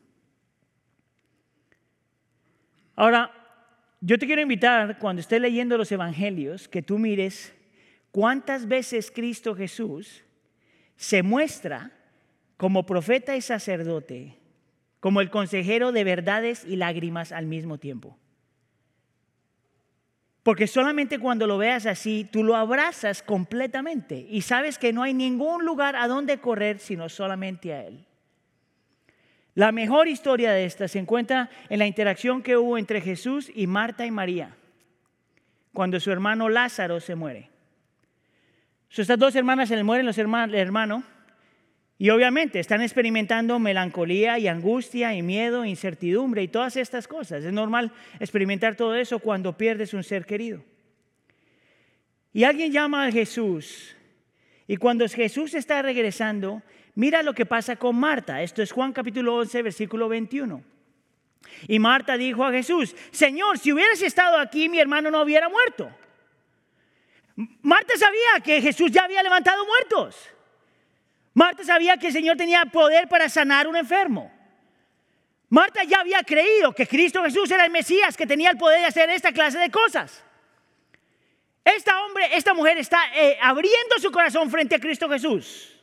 Speaker 1: Ahora, yo te quiero invitar, cuando estés leyendo los evangelios, que tú mires cuántas veces Cristo Jesús se muestra como profeta y sacerdote, como el consejero de verdades y lágrimas al mismo tiempo. Porque solamente cuando lo veas así, tú lo abrazas completamente y sabes que no hay ningún lugar a donde correr sino solamente a Él. La mejor historia de esta se encuentra en la interacción que hubo entre Jesús y Marta y María, cuando su hermano Lázaro se muere estas dos hermanas se le mueren los hermanos y obviamente están experimentando melancolía y angustia y miedo, incertidumbre y todas estas cosas. Es normal experimentar todo eso cuando pierdes un ser querido. Y alguien llama a Jesús y cuando Jesús está regresando, mira lo que pasa con Marta. Esto es Juan capítulo 11, versículo 21. Y Marta dijo a Jesús, Señor, si hubieras estado aquí, mi hermano no hubiera muerto. Marta sabía que Jesús ya había levantado muertos. Marta sabía que el Señor tenía poder para sanar un enfermo. Marta ya había creído que Cristo Jesús era el Mesías que tenía el poder de hacer esta clase de cosas. Esta hombre, esta mujer está eh, abriendo su corazón frente a Cristo Jesús.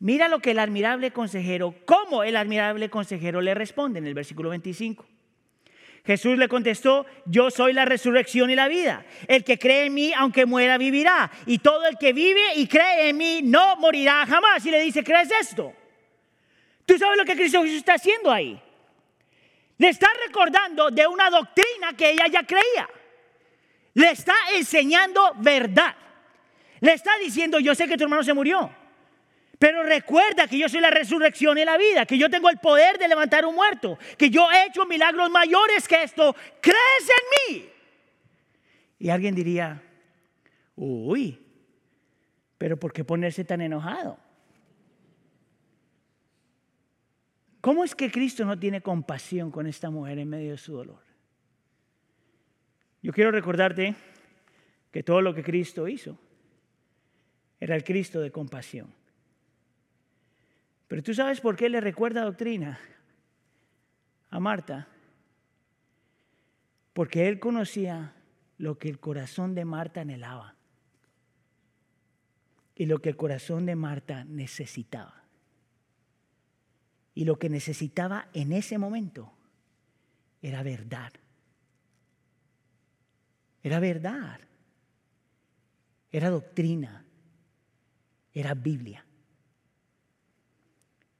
Speaker 1: Mira lo que el admirable consejero, cómo el admirable consejero le responde en el versículo 25. Jesús le contestó, yo soy la resurrección y la vida. El que cree en mí, aunque muera, vivirá. Y todo el que vive y cree en mí, no morirá jamás. Y le dice, ¿crees esto? ¿Tú sabes lo que Cristo Jesús está haciendo ahí? Le está recordando de una doctrina que ella ya creía. Le está enseñando verdad. Le está diciendo, yo sé que tu hermano se murió, pero recuerda que yo soy la resurrección y la vida, que yo tengo el poder de levantar un muerto, que yo he hecho milagros mayores que esto. ¿Crees en mí? Y alguien diría, uy, pero ¿por qué ponerse tan enojado? ¿Cómo es que Cristo no tiene compasión con esta mujer en medio de su dolor? Yo quiero recordarte que todo lo que Cristo hizo era el Cristo de compasión. Pero tú sabes por qué le recuerda doctrina a Marta. Porque él conocía lo que el corazón de Marta anhelaba y lo que el corazón de Marta necesitaba. Y lo que necesitaba en ese momento era verdad. Era verdad. Era doctrina. Era Biblia.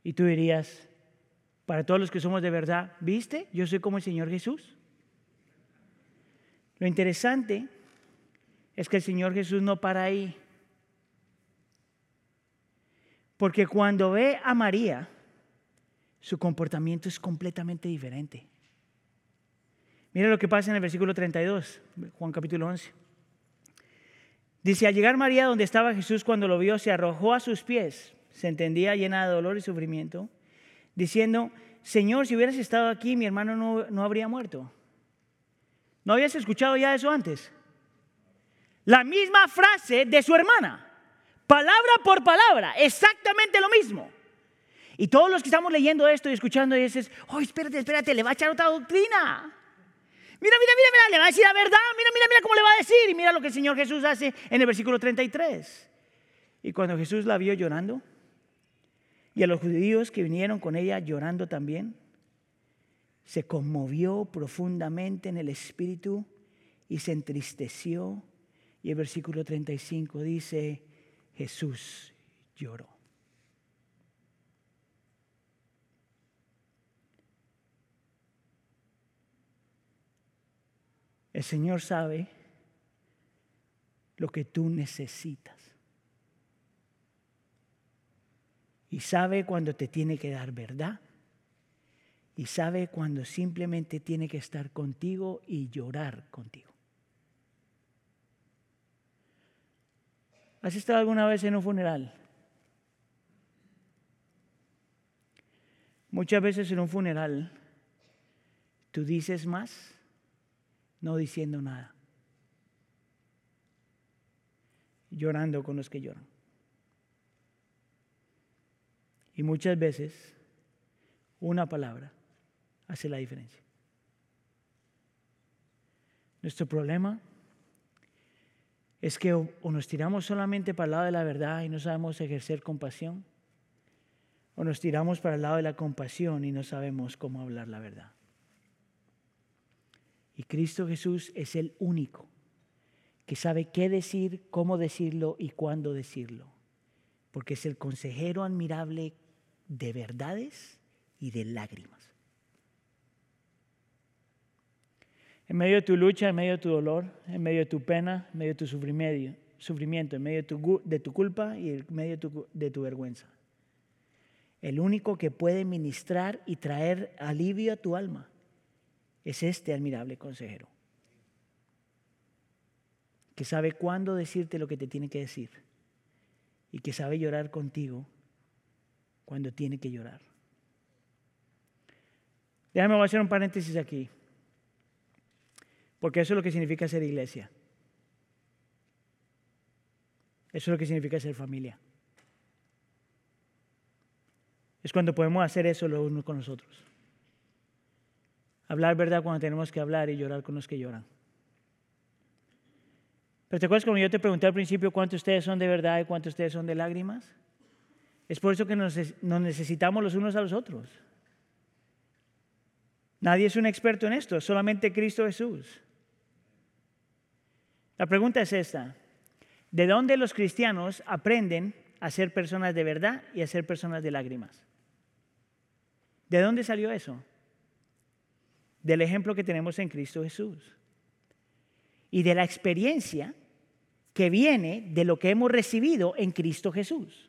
Speaker 1: Y tú dirías, para todos los que somos de verdad, ¿viste? Yo soy como el Señor Jesús. Lo interesante es que el Señor Jesús no para ahí. Porque cuando ve a María, su comportamiento es completamente diferente. Mira lo que pasa en el versículo 32, Juan capítulo 11. Dice, al llegar María donde estaba Jesús cuando lo vio, se arrojó a sus pies, se entendía llena de dolor y sufrimiento, diciendo, Señor, si hubieras estado aquí, mi hermano no, no habría muerto. ¿No habías escuchado ya eso antes? La misma frase de su hermana, palabra por palabra, exactamente lo mismo. Y todos los que estamos leyendo esto y escuchando, y dices, oh, espérate, espérate, le va a echar otra doctrina. Mira, mira, mira, mira, le va a decir la verdad, mira, mira, mira cómo le va a decir. Y mira lo que el Señor Jesús hace en el versículo 33. Y cuando Jesús la vio llorando, y a los judíos que vinieron con ella llorando también, se conmovió profundamente en el espíritu y se entristeció. Y el versículo 35 dice, Jesús lloró. El Señor sabe lo que tú necesitas. Y sabe cuando te tiene que dar verdad. Y sabe cuando simplemente tiene que estar contigo y llorar contigo. ¿Has estado alguna vez en un funeral? Muchas veces en un funeral tú dices más no diciendo nada, llorando con los que lloran. Y muchas veces una palabra hace la diferencia. Nuestro problema es que o, nos tiramos solamente para el lado de la verdad y no sabemos ejercer compasión, o nos tiramos para el lado de la compasión y no sabemos cómo hablar la verdad. Y Cristo Jesús es el único que sabe qué decir, cómo decirlo y cuándo decirlo. Porque es el consejero admirable de verdades y de lágrimas. En medio de tu lucha, en medio de tu dolor, en medio de tu pena, en medio de tu sufrimiento, en medio de tu, culpa y en medio de tu, de tu vergüenza. El único que puede ministrar y traer alivio a tu alma es este admirable consejero, que sabe cuándo decirte lo que te tiene que decir y que sabe llorar contigo cuando tiene que llorar. Déjame hacer un paréntesis aquí, porque eso es lo que significa ser iglesia. Eso es lo que significa ser familia. Es cuando podemos hacer eso los unos con los otros. Hablar verdad cuando tenemos que hablar y llorar con los que lloran. Pero te acuerdas cuando yo te pregunté al principio cuántos ustedes son de verdad y cuántos ustedes son de lágrimas? Es por eso que nos, necesitamos los unos a los otros. Nadie es un experto en esto, solamente Cristo Jesús. La pregunta es esta. ¿De dónde los cristianos aprenden a ser personas de verdad y a ser personas de lágrimas? ¿De dónde salió eso? del ejemplo que tenemos en Cristo Jesús y de la experiencia que viene de lo que hemos recibido en Cristo Jesús.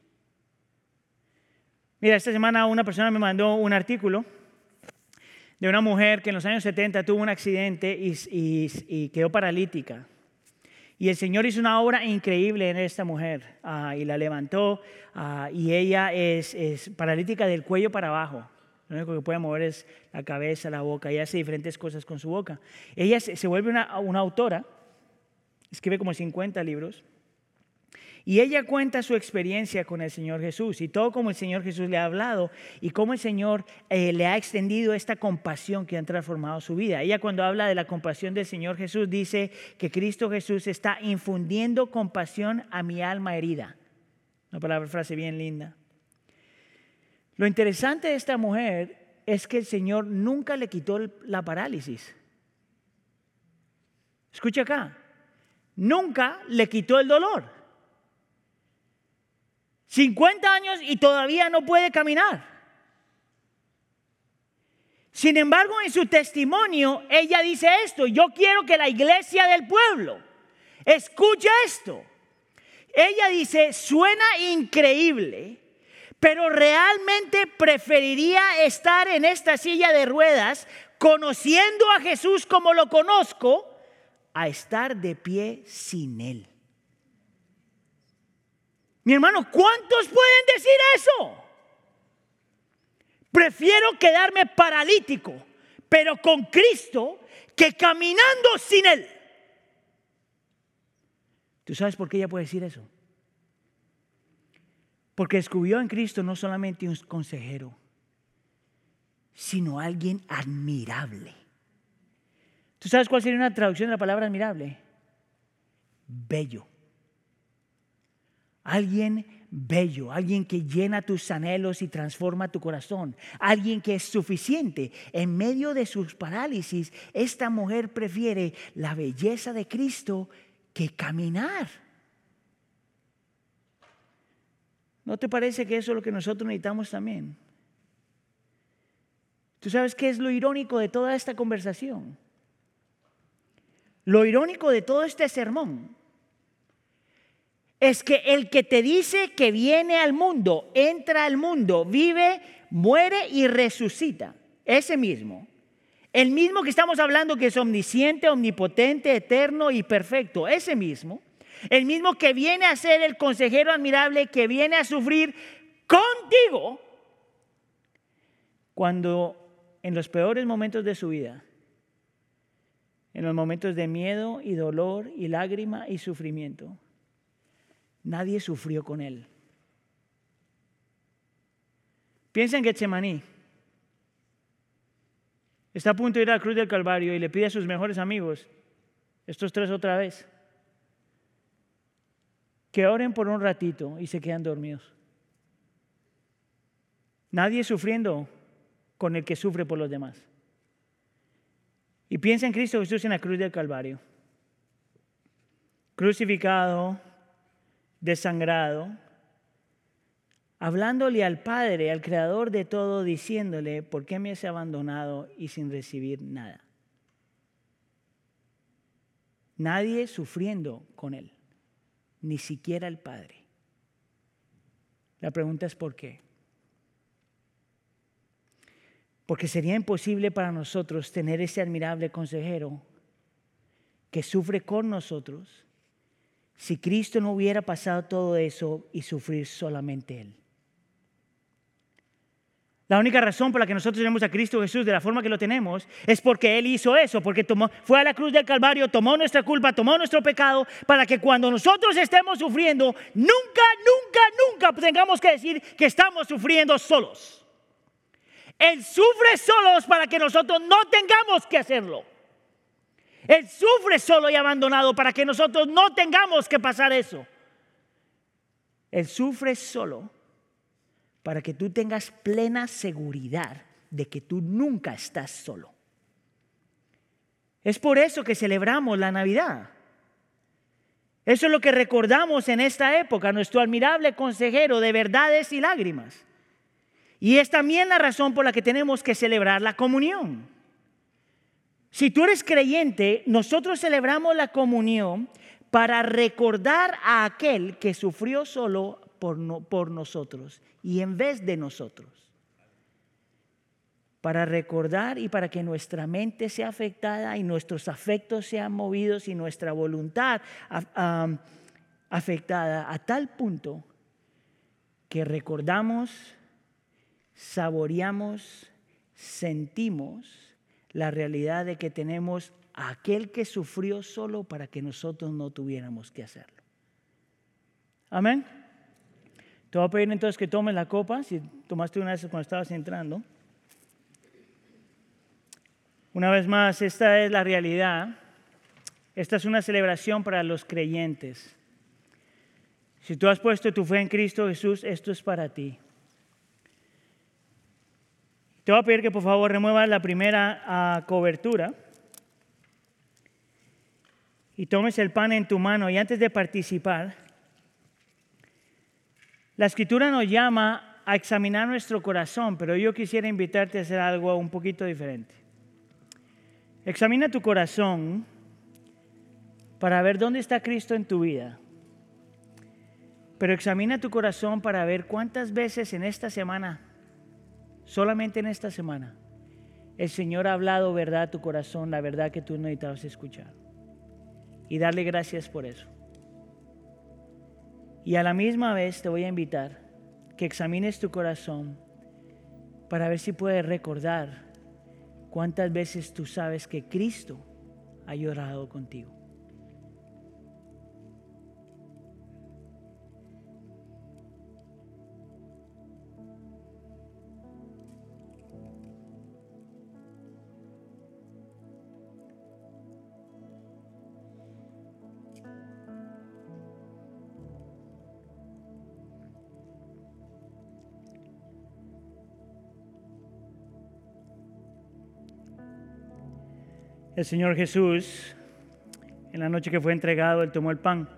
Speaker 1: Mira, esta semana una persona me mandó un artículo de una mujer que en los años 70 tuvo un accidente y, quedó paralítica. Y el Señor hizo una obra increíble en esta mujer ah, y la levantó ah, y ella es, paralítica del cuello para abajo. Lo único que puede mover es la cabeza, la boca y hace diferentes cosas con su boca. Ella se, vuelve una, una autora, escribe como 50 libros y ella cuenta su experiencia con el Señor Jesús y todo como el Señor Jesús le ha hablado y cómo el Señor eh, le ha extendido esta compasión que ha transformado su vida. Ella cuando habla de la compasión del Señor Jesús dice que Cristo Jesús está infundiendo compasión a mi alma herida. Una palabra, frase bien linda. Lo interesante de esta mujer es que el Señor nunca le quitó la parálisis. Escucha acá, nunca le quitó el dolor. 50 años y todavía no puede caminar. Sin embargo, en su testimonio, ella dice esto, yo quiero que la iglesia del pueblo escuche esto. Ella dice, suena increíble, pero realmente preferiría estar en esta silla de ruedas conociendo a Jesús como lo conozco, a estar de pie sin Él. Mi hermano, ¿cuántos pueden decir eso? Prefiero quedarme paralítico, pero con Cristo, que caminando sin Él. ¿Tú sabes por qué ella puede decir eso? Porque descubrió en Cristo no solamente un consejero, sino alguien admirable. ¿Tú sabes cuál sería una traducción de la palabra admirable? Bello alguien bello, alguien que llena tus anhelos y transforma tu corazón, alguien que es suficiente. En medio de sus parálisis, esta mujer prefiere la belleza de Cristo que caminar. ¿No te parece que eso es lo que nosotros necesitamos también? ¿Tú sabes qué es lo irónico de toda esta conversación? Lo irónico de todo este sermón es que el que te dice que viene al mundo, entra al mundo, vive, muere y resucita, ese mismo, el mismo que estamos hablando que es omnisciente, omnipotente, eterno y perfecto, ese mismo, el mismo que viene a ser el consejero admirable, que viene a sufrir contigo, cuando en los peores momentos de su vida, en los momentos de miedo y dolor y lágrima y sufrimiento, Nadie sufrió con él. Piensa en Getsemaní. Está a punto de ir a la cruz del Calvario y le pide a sus mejores amigos, estos tres otra vez, que oren por un ratito y se quedan dormidos. Nadie sufriendo con el que sufre por los demás. Y piensa en Cristo Jesús en la cruz del Calvario. Crucificado, desangrado, hablándole al Padre, al Creador de todo, diciéndole, ¿por qué me has abandonado y sin recibir nada? Nadie sufriendo con él, ni siquiera el Padre. La pregunta es ¿por qué? Porque sería imposible para nosotros tener ese admirable consejero que sufre con nosotros si Cristo no hubiera pasado todo eso y sufrir solamente Él. La única razón por la que nosotros tenemos a Cristo Jesús de la forma que lo tenemos es porque Él hizo eso, porque tomó, fue a la cruz del Calvario, tomó nuestra culpa, tomó nuestro pecado, para que cuando nosotros estemos sufriendo, nunca, nunca, nunca tengamos que decir que estamos sufriendo solos. Él sufre solos para que nosotros no tengamos que hacerlo. Él sufre solo y abandonado para que nosotros no tengamos que pasar eso. Él sufre solo para que tú tengas plena seguridad de que tú nunca estás solo. Es por eso que celebramos la Navidad. Eso es lo que recordamos en esta época, nuestro admirable consejero de verdades y lágrimas. Y es también la razón por la que tenemos que celebrar la comunión. Si tú eres creyente, nosotros celebramos la comunión para recordar a aquel que sufrió solo por, nosotros y en vez de nosotros. Para recordar y para que nuestra mente sea afectada y nuestros afectos sean movidos y nuestra voluntad afectada a tal punto que recordamos, saboreamos, sentimos la realidad de que tenemos a aquel que sufrió solo para que nosotros no tuviéramos que hacerlo. Amén. Te voy a pedir entonces que tomes la copa, si tomaste una vez cuando estabas entrando. Una vez más, esta es la realidad. Esta es una celebración para los creyentes. Si tú has puesto tu fe en Cristo Jesús, esto es para ti. Te voy a pedir que por favor remuevas la primera ah, cobertura y tomes el pan en tu mano y antes de participar, la escritura nos llama a examinar nuestro corazón, pero yo quisiera invitarte a hacer algo un poquito diferente. Examina tu corazón para ver dónde está Cristo en tu vida. Pero examina tu corazón para ver cuántas veces en esta semana, solamente en esta semana, el Señor ha hablado verdad a tu corazón, la verdad que tú necesitabas escuchar. Y darle gracias por eso. Y a la misma vez te voy a invitar que examines tu corazón para ver si puedes recordar cuántas veces tú sabes que Cristo ha llorado contigo. El Señor Jesús, en la noche que fue entregado, Él tomó el pan.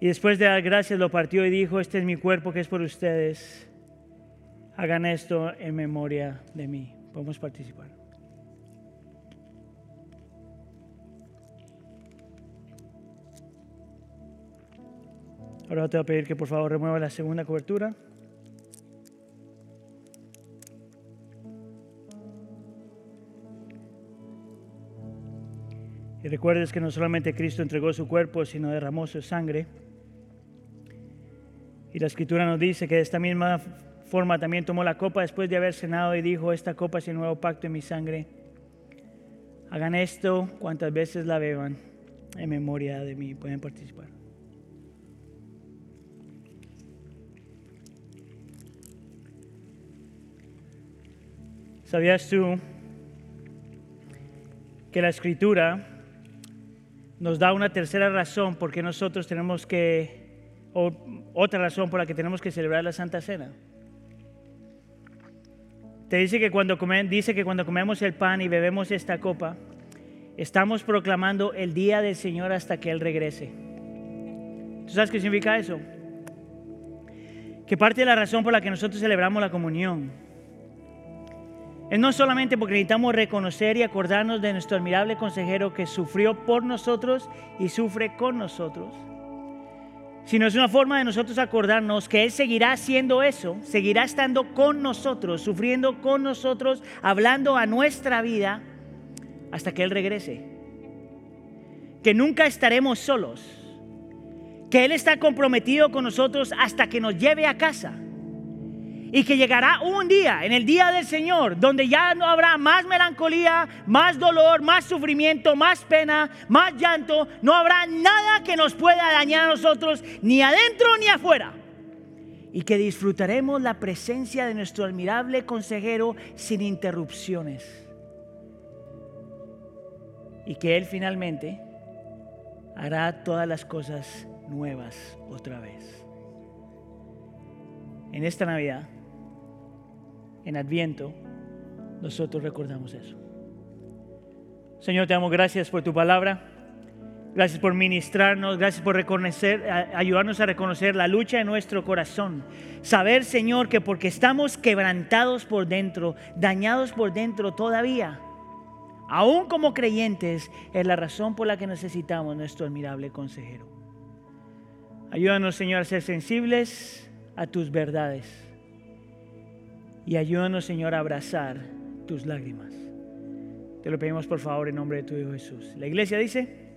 Speaker 1: Y después de dar gracias lo partió y dijo, este es mi cuerpo que es por ustedes. Hagan esto en memoria de mí. Podemos participar. Ahora te voy a pedir que por favor remueva la segunda cobertura. Recuerdes que no solamente Cristo entregó su cuerpo, sino derramó su sangre. Y la escritura nos dice que de esta misma forma también tomó la copa después de haber cenado y dijo, esta copa es el nuevo pacto en mi sangre. Hagan esto cuantas veces la beban en memoria de mí. Pueden participar. ¿Sabías tú que la escritura nos da una tercera razón por qué nosotros tenemos que, o otra razón por la que tenemos que celebrar la Santa Cena. Te dice que cuando, dice que cuando comemos el pan y bebemos esta copa, estamos proclamando el día del Señor hasta que Él regrese. ¿Tú sabes qué significa eso? Que parte de la razón por la que nosotros celebramos la comunión es no solamente porque necesitamos reconocer y acordarnos de nuestro admirable consejero que sufrió por nosotros y sufre con nosotros, sino es una forma de nosotros acordarnos que Él seguirá haciendo eso, seguirá estando con nosotros, sufriendo con nosotros, hablando a nuestra vida hasta que Él regrese. Que nunca estaremos solos, que Él está comprometido con nosotros hasta que nos lleve a casa y que llegará un día, en el día del Señor, donde ya no habrá más melancolía, más dolor, más sufrimiento, más pena, más llanto. No habrá nada que nos pueda dañar a nosotros, ni adentro ni afuera. Y que disfrutaremos la presencia de nuestro admirable consejero sin interrupciones. Y que Él finalmente hará todas las cosas nuevas otra vez. En esta Navidad en Adviento, nosotros recordamos eso. Señor, te damos gracias por tu palabra. Gracias por ministrarnos, gracias por reconocer, ayudarnos a reconocer la lucha de nuestro corazón. Saber, Señor, que porque estamos quebrantados por dentro, dañados por dentro todavía, aún como creyentes, es la razón por la que necesitamos nuestro admirable consejero. Ayúdanos, Señor, a ser sensibles a tus verdades. Y ayúdanos, Señor, a abrazar tus lágrimas. Te lo pedimos por favor en nombre de tu Hijo Jesús. La iglesia dice...